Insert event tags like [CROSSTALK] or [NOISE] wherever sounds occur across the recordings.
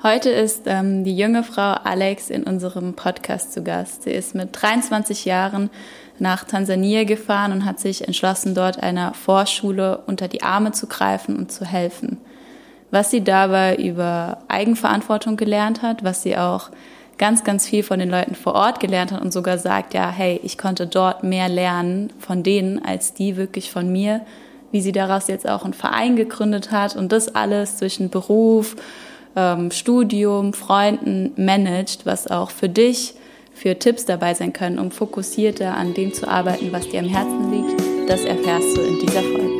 Heute ist ähm, die junge Frau Alex in unserem Podcast zu Gast. Sie ist mit 23 Jahren nach Tansania gefahren und hat sich entschlossen, dort einer Vorschule unter die Arme zu greifen und zu helfen. Was sie dabei über Eigenverantwortung gelernt hat, was sie auch ganz, ganz viel von den Leuten vor Ort gelernt hat und sogar sagt, ja, hey, ich konnte dort mehr lernen von denen als die wirklich von mir, wie sie daraus jetzt auch einen Verein gegründet hat und das alles zwischen Beruf, ähm, Studium, Freunden managt, was auch für dich für Tipps dabei sein können, um fokussierter an dem zu arbeiten, was dir am Herzen liegt. Das erfährst du in dieser Folge.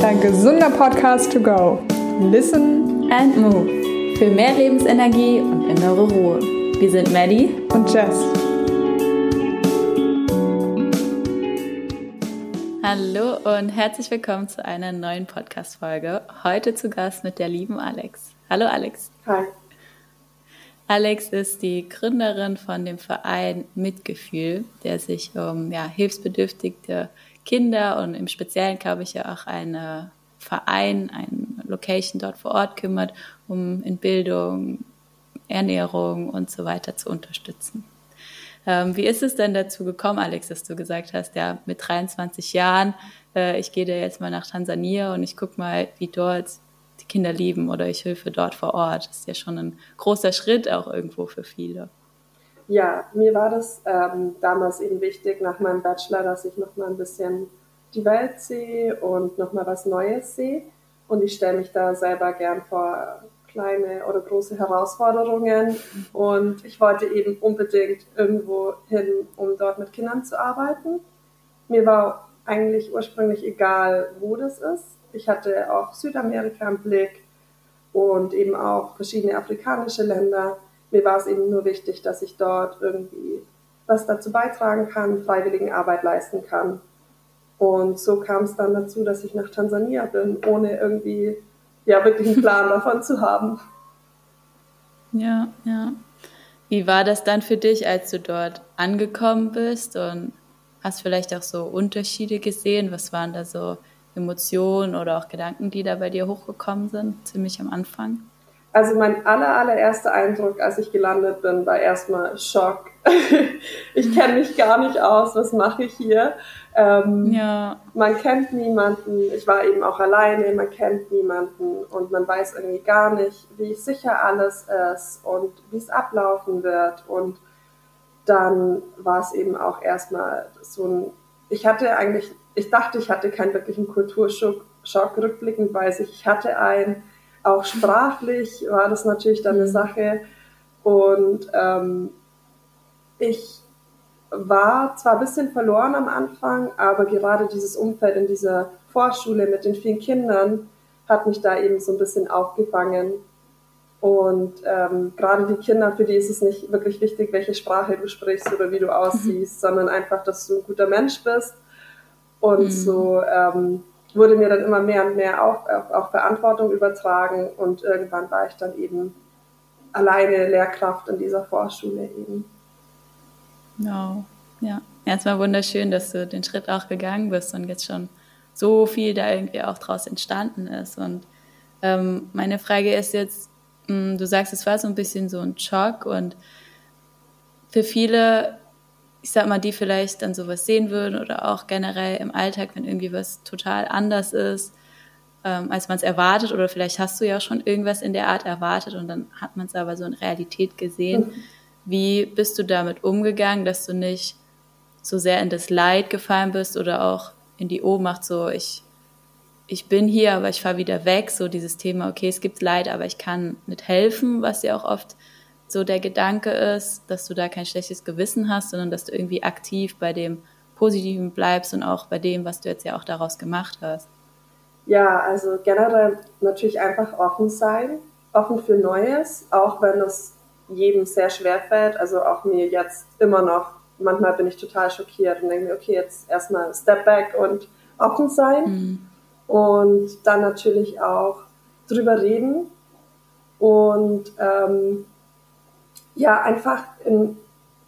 Dein gesunder Podcast to go. Listen and move. Für mehr Lebensenergie und innere Ruhe. Wir sind Maddie und Jess. Hallo und herzlich willkommen zu einer neuen Podcast-Folge. Heute zu Gast mit der lieben Alex. Hallo Alex. Hi. Alex ist die Gründerin von dem Verein Mitgefühl, der sich um ja, hilfsbedürftige Kinder und im Speziellen, glaube ich, ja auch einen Verein, ein Location dort vor Ort kümmert, um in Bildung, Ernährung und so weiter zu unterstützen. Ähm, wie ist es denn dazu gekommen, Alex, dass du gesagt hast, ja, mit 23 Jahren, äh, ich gehe da jetzt mal nach Tansania und ich gucke mal, wie dort die Kinder leben oder ich helfe dort vor Ort. Das ist ja schon ein großer Schritt auch irgendwo für viele. Ja, mir war das ähm, damals eben wichtig nach meinem Bachelor, dass ich noch mal ein bisschen die Welt sehe und noch mal was Neues sehe. Und ich stelle mich da selber gern vor kleine oder große Herausforderungen. Und ich wollte eben unbedingt irgendwo hin, um dort mit Kindern zu arbeiten. Mir war eigentlich ursprünglich egal, wo das ist. Ich hatte auch Südamerika im Blick und eben auch verschiedene afrikanische Länder. Mir war es eben nur wichtig, dass ich dort irgendwie was dazu beitragen kann, freiwilligen Arbeit leisten kann. Und so kam es dann dazu, dass ich nach Tansania bin, ohne irgendwie ja wirklich einen Plan davon zu haben. Ja, ja. Wie war das dann für dich, als du dort angekommen bist und hast vielleicht auch so Unterschiede gesehen? Was waren da so Emotionen oder auch Gedanken, die da bei dir hochgekommen sind, ziemlich am Anfang? Also mein aller, allererster Eindruck, als ich gelandet bin, war erstmal Schock. [LAUGHS] ich kenne mich gar nicht aus, was mache ich hier? Ähm, ja. Man kennt niemanden, ich war eben auch alleine, man kennt niemanden und man weiß irgendwie gar nicht, wie sicher alles ist und wie es ablaufen wird. Und dann war es eben auch erstmal so ein, ich hatte eigentlich, ich dachte, ich hatte keinen wirklichen Kulturschock, Schock, rückblickend weiß ich, ich hatte einen, auch sprachlich war das natürlich dann eine mhm. Sache. Und ähm, ich war zwar ein bisschen verloren am Anfang, aber gerade dieses Umfeld in dieser Vorschule mit den vielen Kindern hat mich da eben so ein bisschen aufgefangen. Und ähm, gerade die Kinder, für die ist es nicht wirklich wichtig, welche Sprache du sprichst oder wie du aussiehst, mhm. sondern einfach, dass du ein guter Mensch bist. Und mhm. so ähm, wurde mir dann immer mehr und mehr auch, auch, auch Verantwortung übertragen und irgendwann war ich dann eben alleine Lehrkraft in dieser Vorschule eben. Wow, ja. Erstmal wunderschön, dass du den Schritt auch gegangen bist und jetzt schon so viel da irgendwie auch draus entstanden ist. Und ähm, meine Frage ist jetzt, mh, hm, du sagst, es war so ein bisschen so ein Schock und für viele ich sag mal, die vielleicht dann sowas sehen würden oder auch generell im Alltag, wenn irgendwie was total anders ist, ähm, als man es erwartet oder vielleicht hast du ja schon irgendwas in der Art erwartet und dann hat man es aber so in Realität gesehen. Mhm. Wie bist du damit umgegangen, dass du nicht so sehr in das Leid gefallen bist oder auch in die Ohnmacht, so ich, ich bin hier, aber ich fahre wieder weg, so dieses Thema, okay, es gibt Leid, aber ich kann nicht helfen, was ja auch oft so der Gedanke ist, dass du da kein schlechtes Gewissen hast, sondern dass du irgendwie aktiv bei dem Positiven bleibst und auch bei dem, was du jetzt ja auch daraus gemacht hast. Ja, also generell natürlich einfach offen sein, offen für Neues, auch wenn es jedem sehr schwer fällt. Also auch mir jetzt immer noch, manchmal bin ich total schockiert und denke mir, okay, jetzt erstmal Step Back und offen sein. Mhm. Und dann natürlich auch drüber reden und ähm, ja, einfach in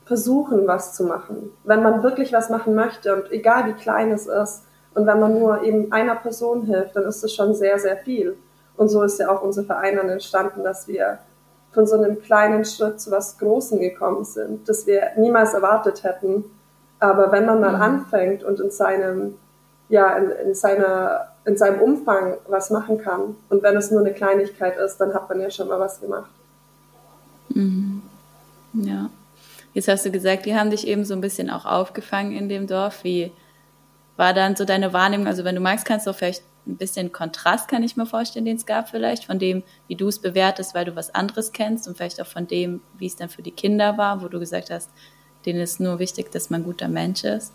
versuchen, was zu machen. Wenn man wirklich was machen möchte und egal wie klein es ist und wenn man nur eben einer Person hilft, dann ist es schon sehr, sehr viel. Und so ist ja auch unser Verein dann entstanden, dass wir von so einem kleinen Schritt zu was Großem gekommen sind, das wir niemals erwartet hätten. Aber wenn man mal mhm. anfängt und in seinem, ja, in, in, seiner, in seinem Umfang was machen kann und wenn es nur eine Kleinigkeit ist, dann hat man ja schon mal was gemacht. Mhm. Ja. Jetzt hast du gesagt, die haben dich eben so ein bisschen auch aufgefangen in dem Dorf. Wie war dann so deine Wahrnehmung? Also wenn du magst, kannst du vielleicht ein bisschen Kontrast, kann ich mir vorstellen, den es gab vielleicht, von dem, wie du es bewertest, weil du was anderes kennst und vielleicht auch von dem, wie es dann für die Kinder war, wo du gesagt hast, denen ist nur wichtig, dass man ein guter Mensch ist.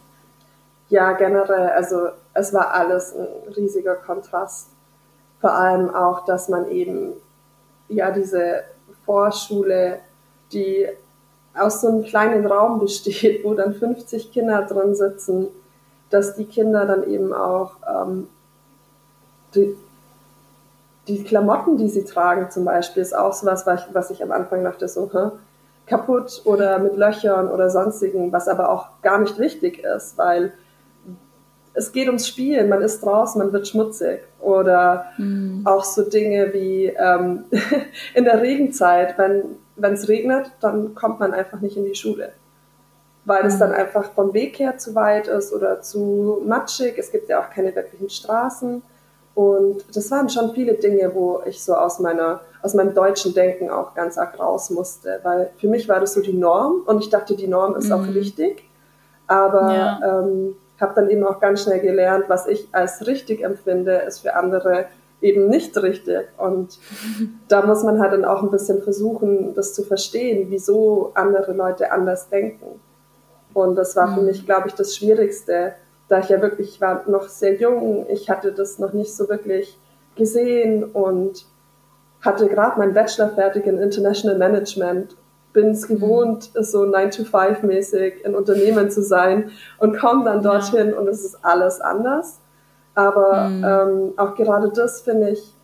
Ja, generell, also es war alles ein riesiger Kontrast. Vor allem auch, dass man eben ja diese Vorschule, die aus so einem kleinen Raum besteht, [LAUGHS] wo dann 50 Kinder drin sitzen, dass die Kinder dann eben auch ähm, die, die Klamotten, die sie tragen zum Beispiel, ist auch so was, was ich am Anfang dachte, so, hä? kaputt oder mit Löchern oder sonstigen, was aber auch gar nicht wichtig ist, weil es geht ums Spielen, man ist draußen, man wird schmutzig. Oder mhm. auch so Dinge wie ähm, [LAUGHS] in der Regenzeit, wenn es regnet, dann kommt man einfach nicht in die Schule. Weil mhm. es dann einfach vom Weg her zu weit ist oder zu matschig. Es gibt ja auch keine wirklichen Straßen. Und das waren schon viele Dinge, wo ich so aus meiner, aus meinem deutschen Denken auch ganz arg raus musste, weil für mich war das so die Norm und ich dachte, die Norm ist mhm. auch richtig. Aber ja. ähm, habe dann eben auch ganz schnell gelernt, was ich als richtig empfinde, ist für andere eben nicht richtig. Und [LAUGHS] da muss man halt dann auch ein bisschen versuchen, das zu verstehen, wieso andere Leute anders denken. Und das war mhm. für mich, glaube ich, das Schwierigste, da ich ja wirklich, ich war noch sehr jung, ich hatte das noch nicht so wirklich gesehen und hatte gerade meinen Bachelor fertig in International Management, bin es gewohnt, mhm. so 9-to-5-mäßig in Unternehmen zu sein und komme dann dorthin ja. und es ist alles anders. Aber mhm. ähm, auch gerade das finde ich,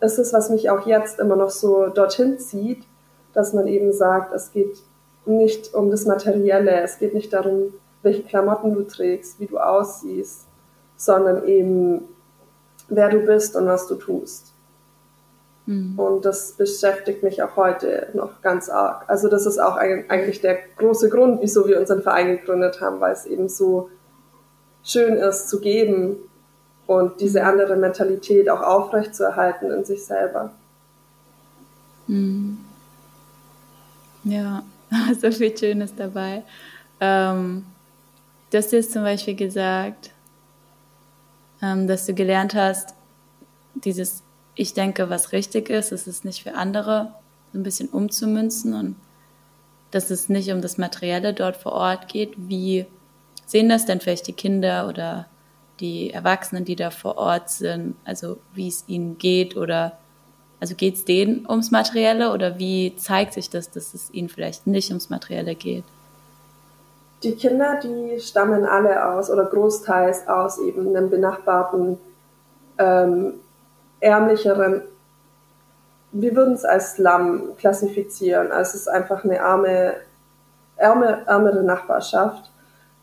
ist es, was mich auch jetzt immer noch so dorthin zieht, dass man eben sagt, es geht nicht um das Materielle, es geht nicht darum, welche Klamotten du trägst, wie du aussiehst, sondern eben wer du bist und was du tust. Mhm. Und das beschäftigt mich auch heute noch ganz arg. Also das ist auch eigentlich der große Grund, wieso wir unseren Verein gegründet haben, weil es eben so schön ist zu geben und diese mhm. andere Mentalität auch aufrechtzuerhalten in sich selber. Mhm. Ja, [LAUGHS] so viel Schönes dabei. Ähm, Du hast jetzt zum Beispiel gesagt, ähm, dass du gelernt hast, dieses Ich denke, was richtig ist, es ist nicht für andere, so ein bisschen umzumünzen und dass es nicht um das Materielle dort vor Ort geht. Wie sehen das denn vielleicht die Kinder oder die Erwachsenen, die da vor Ort sind? Also wie es ihnen geht oder also geht es denen ums Materielle oder wie zeigt sich das, dass es ihnen vielleicht nicht ums Materielle geht? Die Kinder, die stammen alle aus oder großteils aus eben einem benachbarten, ähm, ärmlicheren, wir würden es als Slum klassifizieren. Also es ist einfach eine arme, ärme, ärmere Nachbarschaft.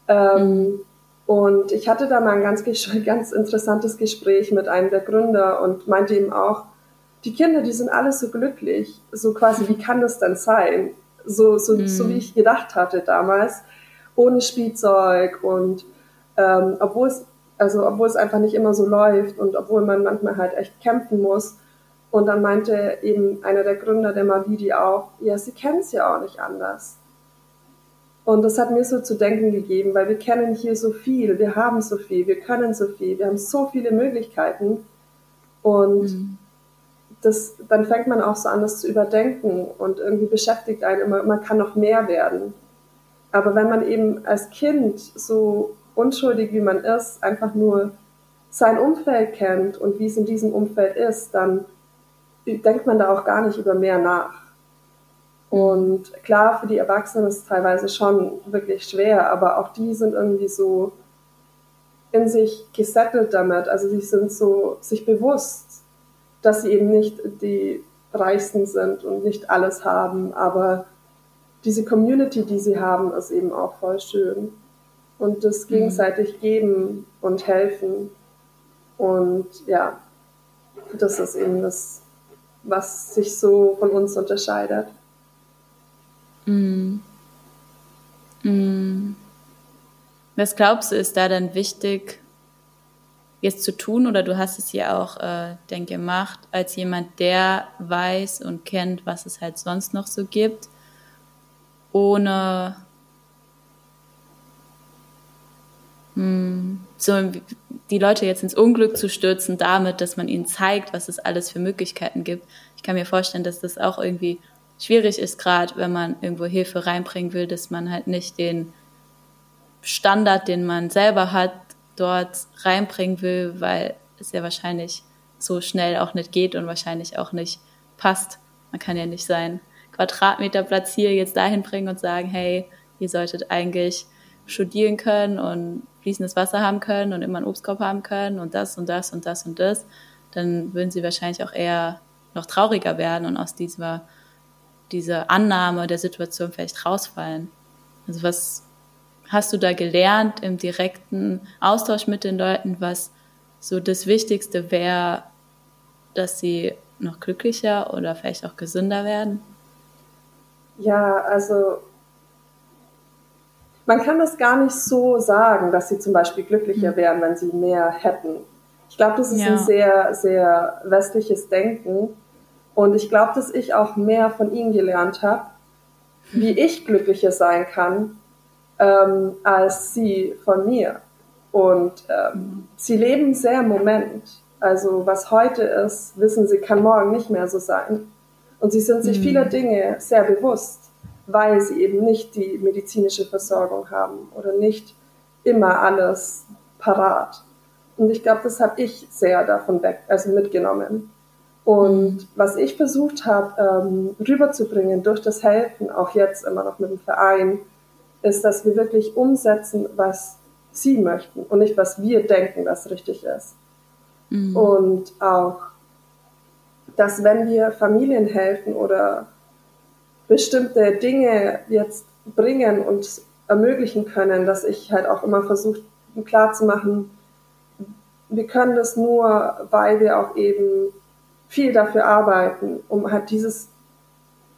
Ähm, mhm. Und ich hatte da mal ein ganz, [LAUGHS] ganz interessantes Gespräch mit einem der Gründer und meinte ihm auch, die Kinder, die sind alle so glücklich. So quasi, wie kann das denn sein? So, so, mhm. so wie ich gedacht hatte damals ohne Spielzeug und ähm, obwohl es also obwohl es einfach nicht immer so läuft und obwohl man manchmal halt echt kämpfen muss. Und dann meinte eben einer der Gründer der Mavidi auch, ja, sie kennen es ja auch nicht anders. Und das hat mir so zu denken gegeben, weil wir kennen hier so viel, wir haben so viel, wir können so viel, wir haben so viele Möglichkeiten. Und mhm. das, dann fängt man auch so an, das zu überdenken und irgendwie beschäftigt einen immer, man kann noch mehr werden. Aber wenn man eben als Kind so unschuldig wie man ist, einfach nur sein Umfeld kennt und wie es in diesem Umfeld ist, dann denkt man da auch gar nicht über mehr nach. Und klar, für die Erwachsenen ist es teilweise schon wirklich schwer, aber auch die sind irgendwie so in sich gesettelt damit. Also sie sind so sich bewusst, dass sie eben nicht die Reichsten sind und nicht alles haben, aber diese Community, die sie haben, ist eben auch voll schön. Und das mhm. gegenseitig geben und helfen. Und ja, das ist eben das, was sich so von uns unterscheidet. Mm. Mm. Was glaubst du, ist da dann wichtig, jetzt zu tun? Oder du hast es ja auch, äh, denke gemacht, als jemand, der weiß und kennt, was es halt sonst noch so gibt, ohne mh, hm, so die Leute jetzt ins Unglück zu stürzen damit, dass man ihnen zeigt, was es alles für Möglichkeiten gibt. Ich kann mir vorstellen, dass das auch irgendwie schwierig ist, gerade wenn man irgendwo Hilfe reinbringen will, dass man halt nicht den Standard, den man selber hat, dort reinbringen will, weil es ja wahrscheinlich so schnell auch nicht geht und wahrscheinlich auch nicht passt. Man kann ja nicht seinen Quadratmeterplatz hier jetzt dahin bringen und sagen, hey, ihr solltet eigentlich studieren können und fließendes Wasser haben können und immer einen Obstkorb haben können und das und das und das und das, dann würden sie wahrscheinlich auch eher noch trauriger werden und aus dieser, dieser Annahme der Situation vielleicht rausfallen. Also was hast du da gelernt im direkten Austausch mit den Leuten, was so das Wichtigste wäre, dass sie noch glücklicher oder vielleicht auch gesünder werden? Ja, also man kann das gar nicht so sagen, dass sie zum Beispiel glücklicher hm. wären, wenn sie mehr hätten. Ich glaube, das ist ja. ein sehr, sehr westliches Denken. Und ich glaube, dass ich auch mehr von ihnen gelernt habe, wie ich glücklicher sein kann, ähm, als sie von mir. Und ähm, sie leben sehr im Moment. Also was heute ist, wissen sie, kann morgen nicht mehr so sein. Und sie sind sich mhm. vieler Dinge sehr bewusst weil sie eben nicht die medizinische Versorgung haben oder nicht immer alles parat. Und ich glaube, das habe ich sehr davon weg, also mitgenommen. Und mhm. was ich versucht habe, ähm, rüberzubringen durch das Helfen, auch jetzt immer noch mit dem Verein, ist, dass wir wirklich umsetzen, was sie möchten und nicht, was wir denken, was richtig ist. Mhm. Und auch, dass wenn wir Familien helfen oder bestimmte Dinge jetzt bringen und ermöglichen können, dass ich halt auch immer versuche klar zu machen, wir können das nur, weil wir auch eben viel dafür arbeiten, um halt dieses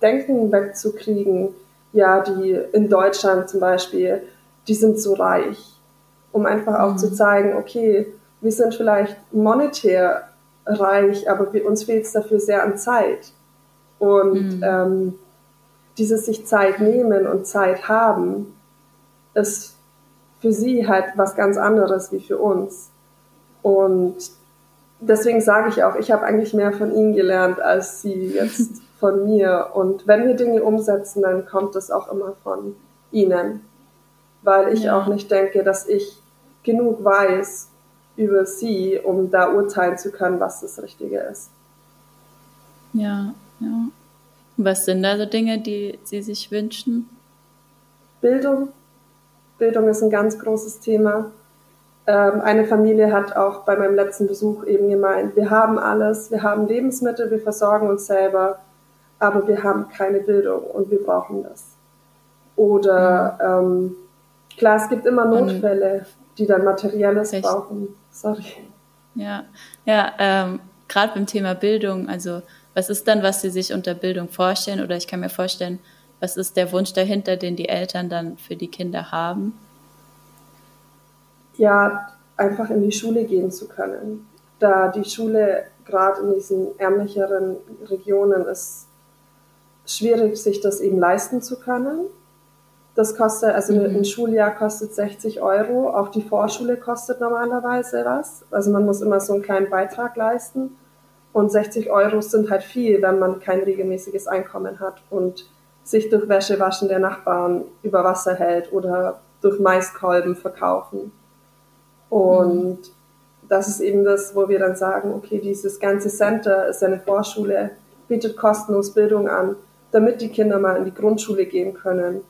Denken wegzukriegen, ja, die in Deutschland zum Beispiel, die sind so reich, um einfach auch mhm. zu zeigen, okay, wir sind vielleicht monetär reich, aber wir, uns fehlt es dafür sehr an Zeit. Und mhm. ähm, dieses sich Zeit nehmen und Zeit haben, ist für sie halt was ganz anderes wie für uns. Und deswegen sage ich auch, ich habe eigentlich mehr von ihnen gelernt als sie jetzt [LAUGHS] von mir. Und wenn wir Dinge umsetzen, dann kommt es auch immer von ihnen. Weil ich ja. auch nicht denke, dass ich genug weiß über sie, um da urteilen zu können, was das Richtige ist. Ja, ja. Was sind da so Dinge, die Sie sich wünschen? Bildung. Bildung ist ein ganz großes Thema. Ähm, eine Familie hat auch bei meinem letzten Besuch eben gemeint, wir haben alles, wir haben Lebensmittel, wir versorgen uns selber, aber wir haben keine Bildung und wir brauchen das. Oder mhm. ähm, klar, es gibt immer Notfälle, die dann Materielles Echt? brauchen. Sorry. Ja, ja ähm, gerade beim Thema Bildung, also was ist dann, was Sie sich unter Bildung vorstellen? Oder ich kann mir vorstellen, was ist der Wunsch dahinter, den die Eltern dann für die Kinder haben? Ja, einfach in die Schule gehen zu können. Da die Schule gerade in diesen ärmlicheren Regionen ist schwierig, sich das eben leisten zu können. Das kostet, also mhm. ein Schuljahr kostet 60 Euro. Auch die Vorschule kostet normalerweise was. Also man muss immer so einen kleinen Beitrag leisten. Und 60 Euro sind halt viel, wenn man kein regelmäßiges Einkommen hat und sich durch Wäschewaschen der Nachbarn über Wasser hält oder durch Maiskolben verkaufen. Und mhm. das ist eben das, wo wir dann sagen, okay, dieses ganze Center ist eine Vorschule, bietet kostenlos Bildung an, damit die Kinder mal in die Grundschule gehen können.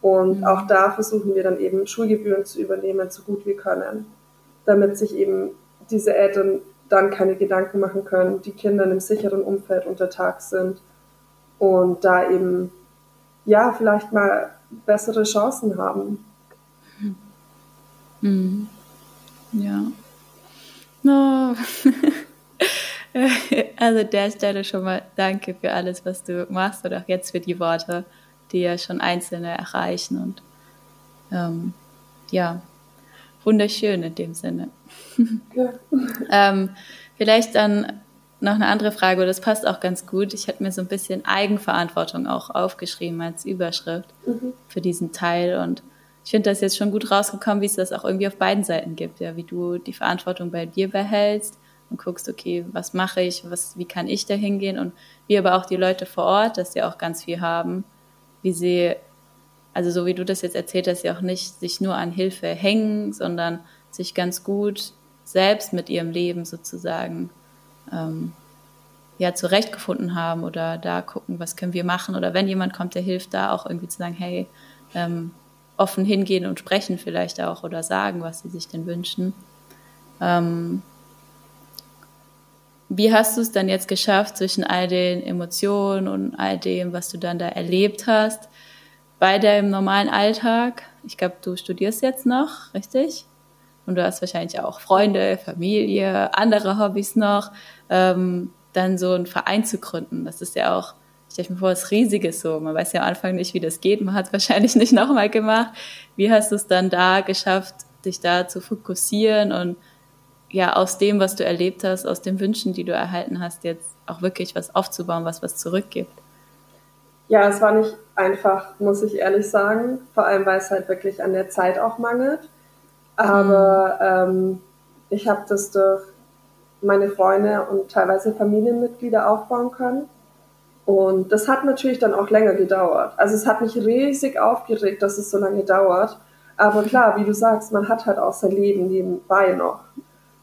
Und mhm. auch da versuchen wir dann eben Schulgebühren zu übernehmen, so gut wir können, damit sich eben diese Eltern dann keine Gedanken machen können, die Kinder in einem sicheren Umfeld untertags sind und da eben ja vielleicht mal bessere Chancen haben. Mhm. Ja. No. [LAUGHS] Also der Stelle schon mal danke für alles, was du machst und auch jetzt für die Worte, die ja schon Einzelne erreichen und ähm, ja, wunderschön in dem Sinne. Ja. [LAUGHS] ähm, vielleicht dann noch eine andere Frage, das passt auch ganz gut. Ich hatte mir so ein bisschen Eigenverantwortung auch aufgeschrieben als Überschrift mhm. für diesen Teil und ich finde das jetzt schon gut rausgekommen, wie es das auch irgendwie auf beiden Seiten gibt, ja, wie du die Verantwortung bei dir behältst und guckst, okay, was mache ich, was, wie kann ich da hingehen und wie aber auch die Leute vor Ort, dass sie auch ganz viel haben, wie sie, also so wie du das jetzt erzählt hast, sie auch nicht sich nur an Hilfe hängen, sondern sich ganz gut selbst mit ihrem Leben sozusagen ähm, ja zurechtgefunden haben oder da gucken, was können wir machen oder wenn jemand kommt, der hilft, da auch irgendwie zu sagen, hey, ähm, offen hingehen und sprechen vielleicht auch oder sagen, was sie sich denn wünschen. Ähm, wie hast du es dann jetzt geschafft, zwischen all den Emotionen und all dem, was du dann da erlebt hast, bei deinem normalen Alltag? Ich glaube, du studierst jetzt noch, richtig? Und du hast wahrscheinlich auch Freunde, Familie, andere Hobbys noch. Ähm, dann so einen Verein zu gründen, das ist ja auch, ich stelle mir vor, was Riesiges so. Man weiß ja am Anfang nicht, wie das geht. Man hat es [LAUGHS] wahrscheinlich nicht nochmal gemacht. Wie hast du es dann da geschafft, dich da zu fokussieren und ja aus dem, was du erlebt hast, aus den Wünschen, die du erhalten hast, jetzt auch wirklich was aufzubauen, was was zurückgibt? Ja, es war nicht einfach, muss ich ehrlich sagen. Vor allem, weil es halt wirklich an der Zeit auch mangelt. Aber mhm. ähm, ich habe das durch meine Freunde und teilweise Familienmitglieder aufbauen können. Und das hat natürlich dann auch länger gedauert. Also es hat mich riesig aufgeregt, dass es so lange dauert. Aber klar, wie du sagst, man hat halt auch sein Leben nebenbei noch.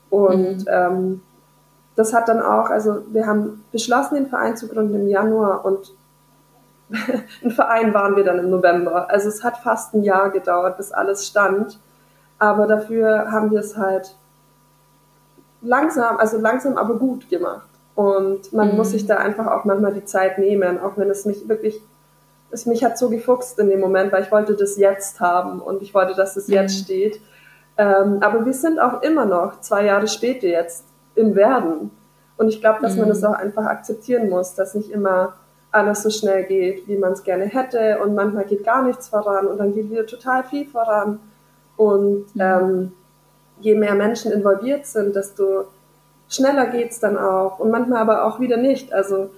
Und mhm. ähm, das hat dann auch, also wir haben beschlossen, den Verein zu gründen im Januar und [LAUGHS] ein Verein waren wir dann im November. Also es hat fast ein Jahr gedauert, bis alles stand. Aber dafür haben wir es halt langsam, also langsam aber gut gemacht. Und man mhm. muss sich da einfach auch manchmal die Zeit nehmen, auch wenn es mich wirklich, es mich hat so gefuchst in dem Moment, weil ich wollte das jetzt haben und ich wollte, dass es mhm. jetzt steht. Ähm, aber wir sind auch immer noch zwei Jahre später jetzt im Werden. Und ich glaube, dass mhm. man das auch einfach akzeptieren muss, dass nicht immer alles so schnell geht, wie man es gerne hätte. Und manchmal geht gar nichts voran und dann geht wieder total viel voran. Und mhm. ähm, je mehr Menschen involviert sind, desto schneller geht's dann auch. Und manchmal aber auch wieder nicht. Also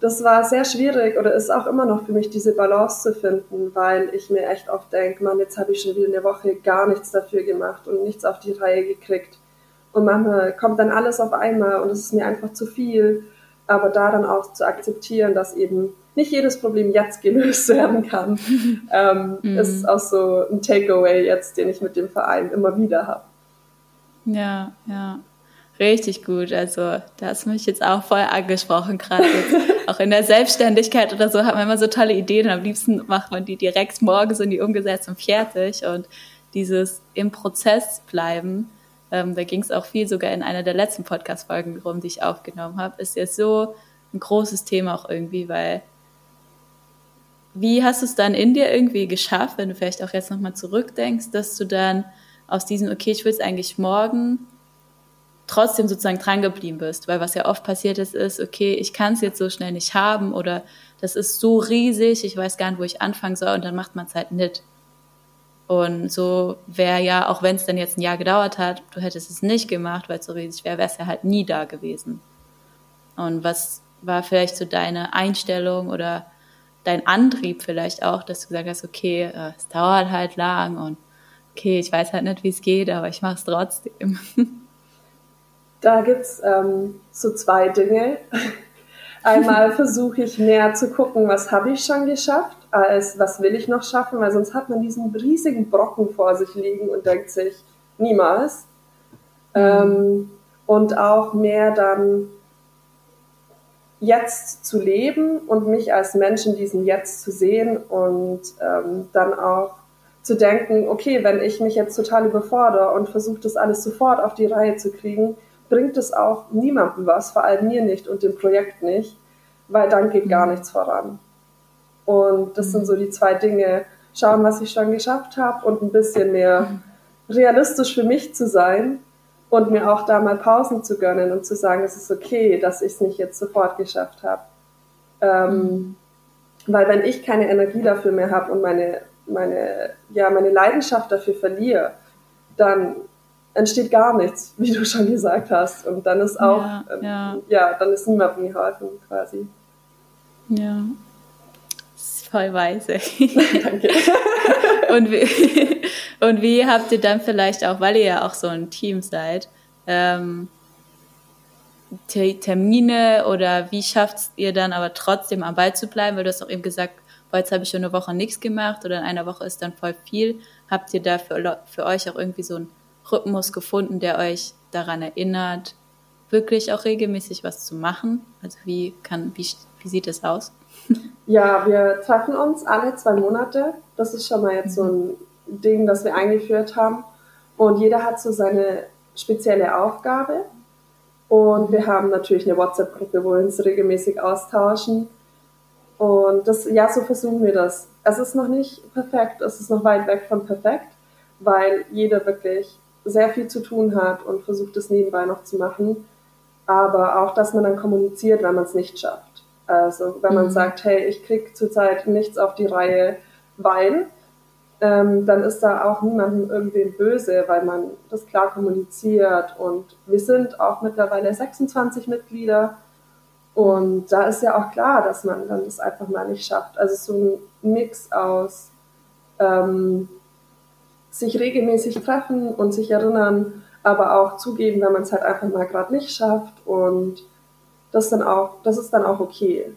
das war sehr schwierig oder ist auch immer noch für mich, diese Balance zu finden, weil ich mir echt oft denke, man, jetzt habe ich schon wieder eine Woche gar nichts dafür gemacht und nichts auf die Reihe gekriegt. Und manchmal kommt dann alles auf einmal und es ist mir einfach zu viel. Aber da dann auch zu akzeptieren, dass eben nicht jedes Problem jetzt gelöst [LAUGHS] werden kann, ähm, mm. ist auch so ein Takeaway jetzt, den ich mit dem Verein immer wieder habe. Ja, ja. Richtig gut. Also da hast du mich jetzt auch voll angesprochen, gerade [LAUGHS] auch in der Selbstständigkeit oder so hat man immer so tolle Ideen und am liebsten macht man die direkt morgens in die umgesetzt und fertig. Und dieses im Prozess bleiben, ähm, da ging es auch viel sogar in einer der letzten Podcast-Folgen rum, die ich aufgenommen habe, ist ja so ein großes Thema auch irgendwie, weil wie hast du es dann in dir irgendwie geschafft, wenn du vielleicht auch jetzt nochmal zurückdenkst, dass du dann aus diesem, okay, ich will es eigentlich morgen, trotzdem sozusagen drangeblieben bist. Weil was ja oft passiert ist, ist, okay, ich kann es jetzt so schnell nicht haben oder das ist so riesig, ich weiß gar nicht, wo ich anfangen soll und dann macht man es halt nicht. Und so wäre ja, auch wenn es dann jetzt ein Jahr gedauert hat, du hättest es nicht gemacht, weil es so riesig wäre, wäre es ja halt nie da gewesen. Und was war vielleicht so deine Einstellung oder dein Antrieb vielleicht auch, dass du gesagt hast, okay, äh, es dauert halt lang und okay, ich weiß halt nicht, wie es geht, aber ich mache es trotzdem. [LAUGHS] Da gibt's ähm, so zwei Dinge. [LAUGHS] Einmal versuche ich mehr zu gucken, was habe ich schon geschafft, als was will ich noch schaffen, weil sonst hat man diesen riesigen Brocken vor sich liegen und denkt sich, niemals. Mhm. Ähm, und auch mehr dann jetzt zu leben und mich als Mensch in diesem Jetzt zu sehen und ähm, dann auch zu denken, okay, wenn ich mich jetzt total überfordere und versuche das alles sofort auf die Reihe zu kriegen, bringt es auch niemandem was, vor allem mir nicht und dem Projekt nicht, weil dann geht gar mhm. nichts voran. Und das sind so die zwei Dinge. Schauen, was ich schon geschafft habe und ein bisschen mehr mhm. realistisch für mich zu sein und mir auch da mal Pausen zu gönnen und zu sagen, es ist okay, dass ich es nicht jetzt sofort geschafft habe. Ähm, mhm. Weil wenn ich keine Energie dafür mehr habe und meine, meine, ja, meine Leidenschaft dafür verliere, dann entsteht gar nichts, wie du schon gesagt hast. Und dann ist auch, ja, ähm, ja. ja dann ist niemandem geholfen quasi. Ja, das ist voll weise. [LAUGHS] Danke. [LAUGHS] und, wie, und wie habt ihr dann vielleicht auch, weil ihr ja auch so ein Team seid, ähm, Termine oder wie schafft ihr dann aber trotzdem am Ball zu bleiben? Weil du hast auch eben gesagt, boah, jetzt habe ich schon eine Woche nichts gemacht oder in einer Woche ist dann voll viel. Habt ihr da für, für euch auch irgendwie so einen Rhythmus gefunden, der euch daran erinnert, wirklich auch regelmäßig was zu machen? Also wie kann, wie, wie sieht es aus? [LAUGHS] Ja, wir treffen uns alle zwei Monate. Das ist schon mal jetzt so ein Ding, das wir eingeführt haben. Und jeder hat so seine spezielle Aufgabe. Und wir haben natürlich eine WhatsApp-Gruppe, wo wir uns regelmäßig austauschen. Und das, ja, so versuchen wir das. Es ist noch nicht perfekt, es ist noch weit weg von perfekt, weil jeder wirklich sehr viel zu tun hat und versucht es nebenbei noch zu machen. Aber auch, dass man dann kommuniziert, wenn man es nicht schafft. Also wenn man mhm. sagt, hey, ich krieg zurzeit nichts auf die Reihe, weil, ähm, dann ist da auch niemandem irgendwen böse, weil man das klar kommuniziert. Und wir sind auch mittlerweile 26 Mitglieder. Und da ist ja auch klar, dass man dann das einfach mal nicht schafft. Also so ein Mix aus ähm, sich regelmäßig treffen und sich erinnern, aber auch zugeben, wenn man es halt einfach mal gerade nicht schafft und das dann auch, das ist dann auch okay,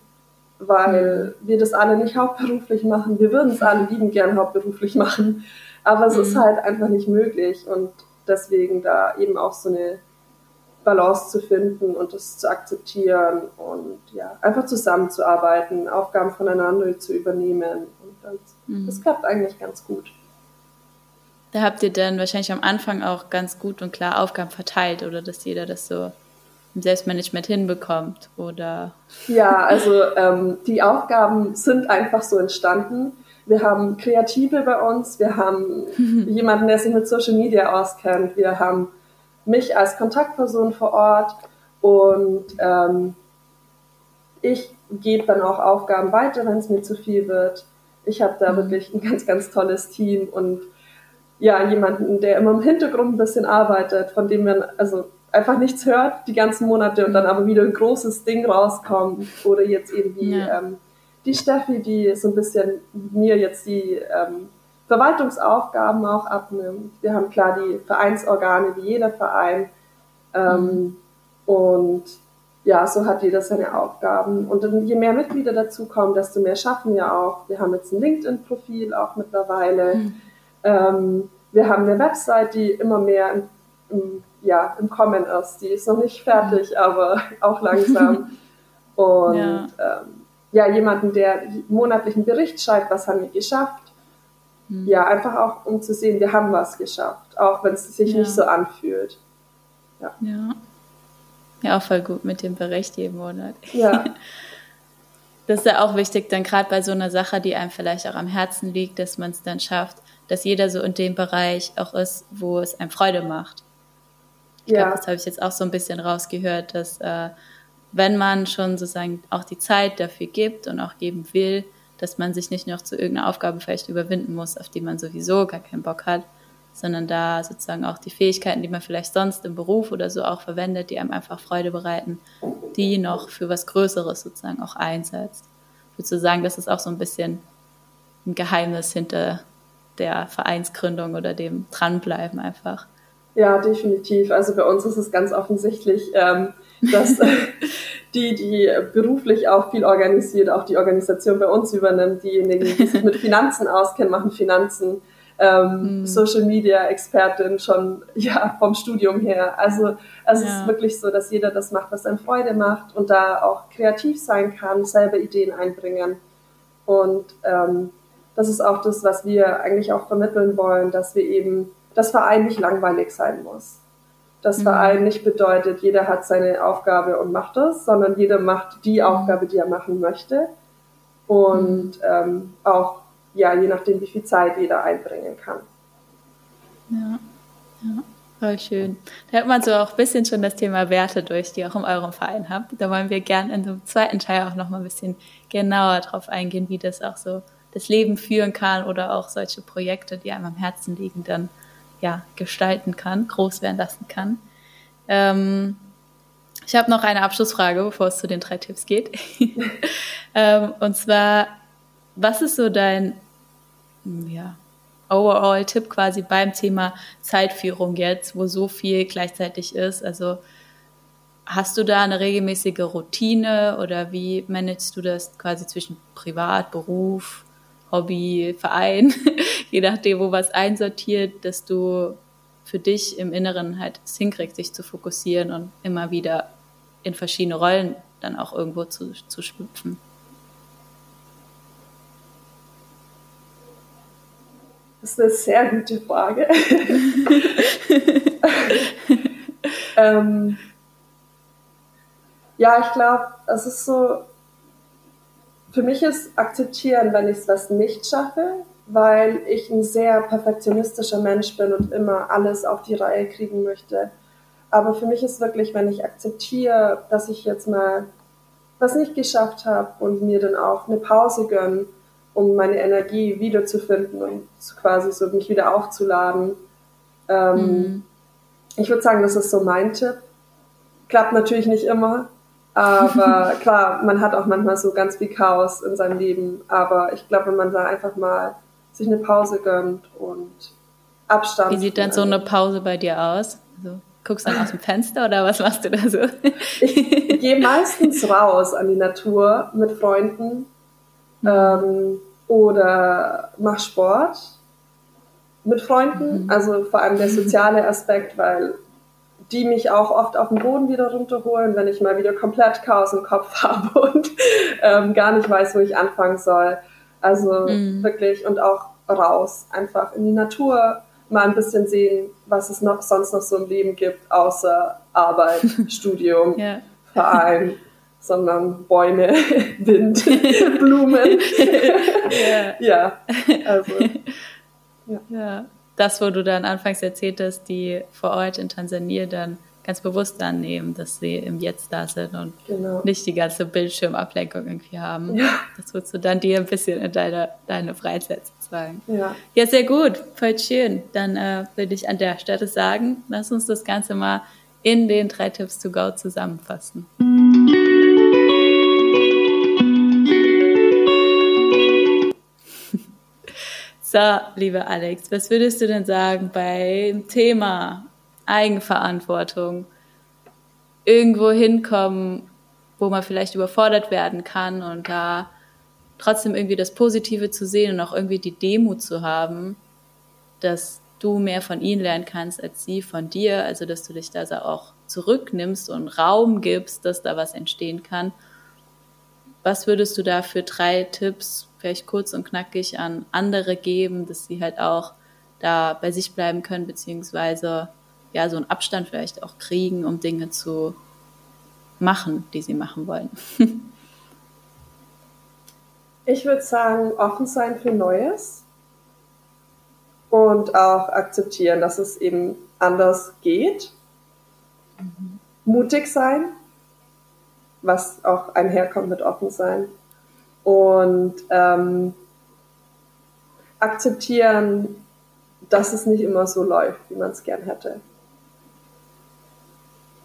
weil mhm. wir das alle nicht hauptberuflich machen. Wir würden es alle lieben gern hauptberuflich machen, aber es mhm. ist halt einfach nicht möglich und deswegen da eben auch so eine Balance zu finden und das zu akzeptieren und ja, einfach zusammenzuarbeiten, Aufgaben voneinander zu übernehmen und das, mhm. das klappt eigentlich ganz gut. Da habt ihr dann wahrscheinlich am Anfang auch ganz gut und klar Aufgaben verteilt oder dass jeder das so im Selbstmanagement hinbekommt oder? Ja, also ähm, die Aufgaben sind einfach so entstanden. Wir haben Kreative bei uns, wir haben [LAUGHS] jemanden, der sich mit Social Media auskennt, wir haben mich als Kontaktperson vor Ort und ähm, ich gebe dann auch Aufgaben weiter, wenn es mir zu viel wird. Ich habe da mhm. wirklich ein ganz, ganz tolles Team und ja, jemanden, der immer im Hintergrund ein bisschen arbeitet, von dem man also einfach nichts hört die ganzen Monate und dann aber wieder ein großes Ding rauskommt. Oder jetzt eben die, ja. ähm, die Steffi, die so ein bisschen mir jetzt die ähm, Verwaltungsaufgaben auch abnimmt. Wir haben klar die Vereinsorgane wie jeder Verein. Ähm, mhm. Und ja, so hat jeder seine Aufgaben. Und dann, je mehr Mitglieder dazukommen, desto mehr schaffen wir auch. Wir haben jetzt ein LinkedIn-Profil auch mittlerweile. Mhm. Ähm, wir haben eine Website, die immer mehr im, im, ja, im Kommen ist. Die ist noch nicht fertig, mhm. aber [LAUGHS] auch langsam. [LAUGHS] Und ja. Ähm, ja, jemanden, der monatlichen Bericht schreibt, was haben wir geschafft. Mhm. Ja, einfach auch, um zu sehen, wir haben was geschafft, auch wenn es sich ja. nicht so anfühlt. Ja. ja. Ja, auch voll gut mit dem Bericht jeden Monat. Ja. [LAUGHS] Das ist ja auch wichtig, dann gerade bei so einer Sache, die einem vielleicht auch am Herzen liegt, dass man es dann schafft, dass jeder so in dem Bereich auch ist, wo es einem Freude macht. Ich ja. glaube, das habe ich jetzt auch so ein bisschen rausgehört, dass äh, wenn man schon sozusagen auch die Zeit dafür gibt und auch geben will, dass man sich nicht noch zu irgendeiner Aufgabe vielleicht überwinden muss, auf die man sowieso gar keinen Bock hat, sondern da sozusagen auch die Fähigkeiten, die man vielleicht sonst im Beruf oder so auch verwendet, die einem einfach Freude bereiten, die noch für was Größeres sozusagen auch einsetzt. Ich würde so sagen, das ist auch so ein bisschen ein Geheimnis hinter der Vereinsgründung oder dem Dranbleiben einfach. Ja, definitiv. Also bei uns ist es ganz offensichtlich, ähm, dass [LAUGHS] die, die beruflich auch viel organisiert, auch die Organisation bei uns übernimmt. Diejenigen, die sich mit [LAUGHS] Finanzen auskennen, machen Finanzen. Ähm, mhm. Social Media Expertin schon ja vom Studium her. Also, also ja. es ist wirklich so, dass jeder das macht, was einem Freude macht und da auch kreativ sein kann, selber Ideen einbringen. Und ähm, das ist auch das, was wir eigentlich auch vermitteln wollen, dass wir eben, das Verein nicht langweilig sein muss. Das mhm. Verein nicht bedeutet, jeder hat seine Aufgabe und macht das, sondern jeder macht die mhm. Aufgabe, die er machen möchte. Und mhm. ähm, auch, ja, je nachdem, wie viel Zeit jeder einbringen kann. Ja, ja. Voll schön. Da hört man so auch ein bisschen schon das Thema Werte durch, die ihr auch in eurem Verein habt. Da wollen wir gerne in dem zweiten Teil auch noch mal ein bisschen genauer drauf eingehen, wie das auch so das Leben führen kann oder auch solche Projekte, die einem am Herzen liegen, dann ja gestalten kann, groß werden lassen kann. Ähm, ich habe noch eine Abschlussfrage, bevor es zu den drei Tipps geht. [LAUGHS] ähm, und zwar, was ist so dein ja, Overall-Tipp quasi beim Thema Zeitführung jetzt, wo so viel gleichzeitig ist? Also hast du da eine regelmäßige Routine oder wie managst du das quasi zwischen Privat, Beruf, Hobby, Verein, [LAUGHS] je nachdem, wo was einsortiert, dass du für dich im Inneren halt es hinkriegst, sich zu fokussieren und immer wieder in verschiedene Rollen dann auch irgendwo zu, zu schlüpfen? Das ist eine sehr gute Frage. [LAUGHS] [LAUGHS] ähm, ja, ich glaube, es ist so, für mich ist akzeptieren, wenn ich was nicht schaffe, weil ich ein sehr perfektionistischer Mensch bin und immer alles auf die Reihe kriegen möchte. Aber für mich ist wirklich, wenn ich akzeptiere, dass ich jetzt mal was nicht geschafft habe und mir dann auch eine Pause gönne um meine Energie wiederzufinden und quasi so mich wieder aufzuladen. Ähm, mhm. Ich würde sagen, das ist so mein Tipp. Klappt natürlich nicht immer, aber klar, man hat auch manchmal so ganz viel Chaos in seinem Leben. Aber ich glaube, wenn man da einfach mal sich eine Pause gönnt und Abstand. Wie sieht denn so eine Pause bei dir aus? Also, guckst du dann aus dem Fenster oder was machst du da so? ich gehe meistens raus an die Natur mit Freunden ähm, oder mach Sport mit Freunden. Mhm. Also vor allem der soziale Aspekt, weil die mich auch oft auf den Boden wieder runterholen, wenn ich mal wieder komplett Chaos im Kopf [LAUGHS] habe und ähm, gar nicht weiß, wo ich anfangen soll. Also mhm. wirklich und auch raus, einfach in die Natur, mal ein bisschen sehen, was es noch sonst noch so im Leben gibt, außer Arbeit, [LAUGHS] Studium, ja. Verein sondern Bäume, [LAUGHS] Wind, Blumen. ja. ja, also. Ja. ja. Das, wo du dann anfangs erzählt hast, die vor Ort in Tansania dann ganz bewusst annehmen, dass sie im Jetzt da sind und genau. nicht die ganze Bildschirmablenkung irgendwie haben. Ja. Das würdest du dann dir ein bisschen in deine, deine Freizeit sozusagen. Ja. ja, sehr gut, voll schön. Dann äh, würde ich an der Stelle sagen, lass uns das Ganze mal in den drei Tipps to go zusammenfassen. So, liebe Alex, was würdest du denn sagen beim Thema Eigenverantwortung? Irgendwo hinkommen, wo man vielleicht überfordert werden kann und da trotzdem irgendwie das Positive zu sehen und auch irgendwie die Demut zu haben, dass du mehr von ihnen lernen kannst als sie von dir, also dass du dich da auch zurücknimmst und Raum gibst, dass da was entstehen kann. Was würdest du da für drei Tipps vielleicht kurz und knackig an andere geben, dass sie halt auch da bei sich bleiben können, beziehungsweise ja, so einen Abstand vielleicht auch kriegen, um Dinge zu machen, die sie machen wollen. [LAUGHS] ich würde sagen, offen sein für Neues und auch akzeptieren, dass es eben anders geht. Mhm. Mutig sein, was auch einherkommt mit offen sein und ähm, akzeptieren, dass es nicht immer so läuft, wie man es gern hätte.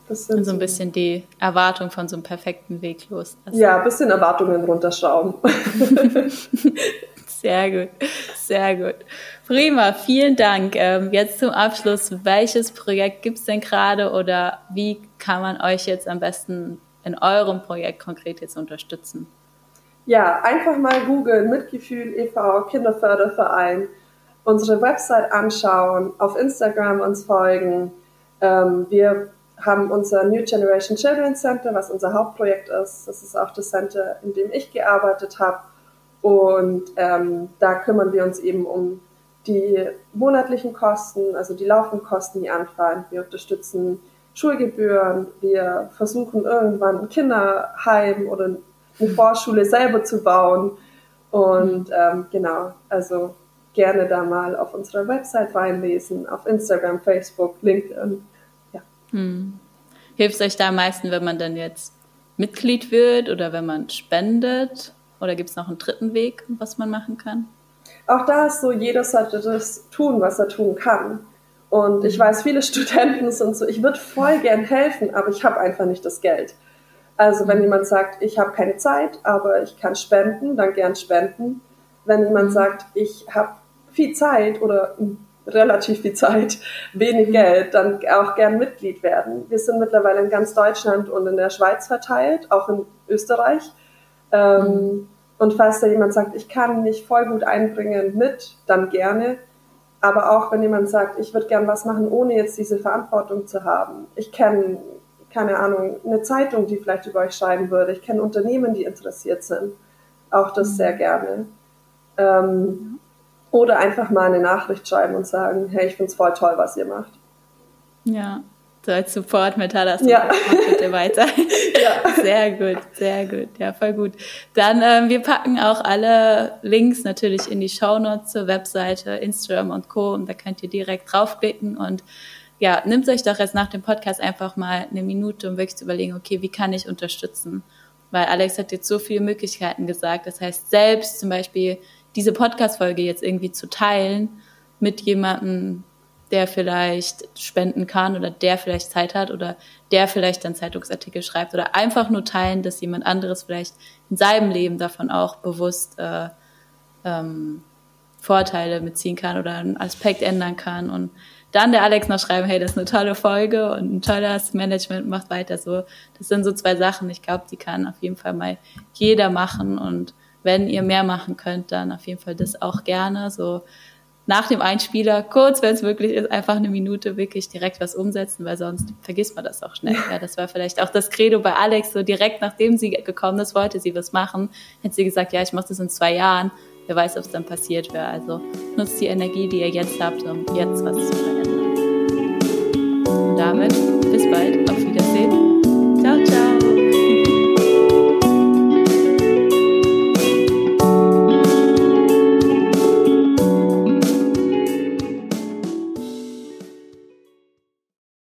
Das sind so ein bisschen die Erwartung von so einem perfekten Weg los. Ja, ein bisschen Erwartungen runterschrauben. [LAUGHS] sehr gut, sehr gut. Prima, vielen Dank. Ähm, jetzt zum Abschluss, welches Projekt gibt es denn gerade oder wie kann man euch jetzt am besten in eurem Projekt konkret jetzt unterstützen? Ja, einfach mal googeln, Mitgefühl e.V., Kinderförderverein, unsere Website anschauen, auf Instagram uns folgen. Ähm, wir haben unser New Generation Children's Center, was unser Hauptprojekt ist. Das ist auch das Center, in dem ich gearbeitet habe. Und ähm, da kümmern wir uns eben um die monatlichen Kosten, also die laufenden Kosten, die anfallen. Wir unterstützen Schulgebühren. Wir versuchen irgendwann ein Kinderheim oder ein eine Vorschule selber zu bauen. Und ähm, genau, also gerne da mal auf unserer Website reinlesen, auf Instagram, Facebook, LinkedIn. Ja. Hm. Hilft es euch da am meisten, wenn man dann jetzt Mitglied wird oder wenn man spendet? Oder gibt es noch einen dritten Weg, was man machen kann? Auch da ist so, jeder sollte das tun, was er tun kann. Und ich weiß, viele [LAUGHS] Studenten sind so, ich würde voll gern helfen, aber ich habe einfach nicht das Geld. Also wenn jemand sagt, ich habe keine Zeit, aber ich kann spenden, dann gern spenden. Wenn jemand mhm. sagt, ich habe viel Zeit oder relativ viel Zeit, [LAUGHS] wenig mhm. Geld, dann auch gern Mitglied werden. Wir sind mittlerweile in ganz Deutschland und in der Schweiz verteilt, auch in Österreich. Ähm, mhm. Und falls da jemand sagt, ich kann mich voll gut einbringen mit, dann gerne. Aber auch wenn jemand sagt, ich würde gern was machen, ohne jetzt diese Verantwortung zu haben. Ich kenne keine Ahnung, eine Zeitung, die vielleicht über euch schreiben würde. Ich kenne Unternehmen, die interessiert sind. Auch das mhm. sehr gerne. Ähm, oder einfach mal eine Nachricht schreiben und sagen, hey, ich finde es voll toll, was ihr macht. Ja, so als Support mit Tadas. Ja. Bitte weiter. [LAUGHS] ja. Sehr gut, sehr gut. Ja, voll gut. Dann, ähm, wir packen auch alle Links natürlich in die Shownotes zur Webseite, Instagram und Co. Und da könnt ihr direkt draufklicken und ja, nimmt euch doch jetzt nach dem Podcast einfach mal eine Minute, um wirklich zu überlegen, okay, wie kann ich unterstützen? Weil Alex hat jetzt so viele Möglichkeiten gesagt. Das heißt, selbst zum Beispiel diese Podcast-Folge jetzt irgendwie zu teilen mit jemandem, der vielleicht spenden kann oder der vielleicht Zeit hat oder der vielleicht dann Zeitungsartikel schreibt oder einfach nur teilen, dass jemand anderes vielleicht in seinem Leben davon auch bewusst äh, ähm, Vorteile mitziehen kann oder einen Aspekt ändern kann und dann der Alex noch schreiben, hey, das ist eine tolle Folge und ein tolles Management, macht weiter so. Das sind so zwei Sachen, ich glaube, die kann auf jeden Fall mal jeder machen und wenn ihr mehr machen könnt, dann auf jeden Fall das auch gerne. So nach dem Einspieler, kurz, wenn es wirklich ist, einfach eine Minute wirklich direkt was umsetzen, weil sonst vergisst man das auch schnell. Ja, das war vielleicht auch das Credo bei Alex, so direkt nachdem sie gekommen ist, wollte sie was machen, hätte sie gesagt, ja, ich mache das in zwei Jahren wer weiß, ob es dann passiert wäre. Also nutzt die Energie, die ihr jetzt habt, um jetzt was zu verändern. Und damit bis bald, auf Wiedersehen